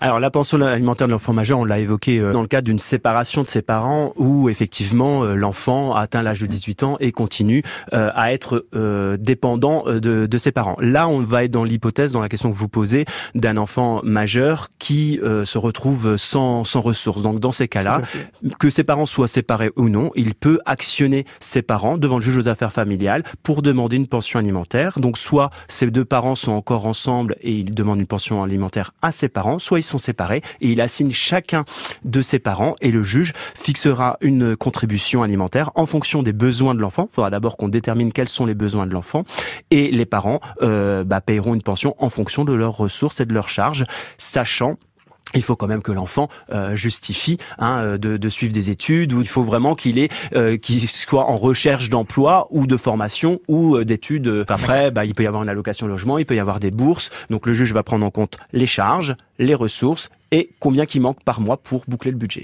Alors la pension alimentaire de l'enfant majeur, on l'a évoqué euh, dans le cadre d'une séparation de ses parents où effectivement euh, l'enfant a atteint l'âge de 18 ans et continue euh, à être dépendant de, de, ses parents. Là, on va être dans l'hypothèse, dans la question que vous posez, d'un enfant majeur qui se retrouve sans, sans ressources. Donc dans ces cas-là, que ses parents soient séparés ou non, il peut actionner ses parents devant le juge aux affaires familiales pour demander une pension alimentaire. Donc soit ses deux parents sont encore ensemble et il demande une pension alimentaire à ses parents, soit ils sont séparés et il assigne chacun de ses parents et le juge fixera une contribution alimentaire en fonction des besoins de l'enfant. Il faudra d'abord qu'on détermine quels sont les besoins de l'enfant et les parents euh, bah, paieront une pension en fonction de leurs ressources et de leurs charges, sachant il faut quand même que l'enfant euh, justifie hein, euh, de, de, suivre des études ou il faut vraiment qu'il euh, qu'il soit en recherche d'emploi ou de formation ou d'études. Après, bah, il peut y avoir une allocation logement, il peut y avoir des bourses. Donc le juge va prendre en compte les charges, les ressources et combien qui manque par mois pour boucler le budget.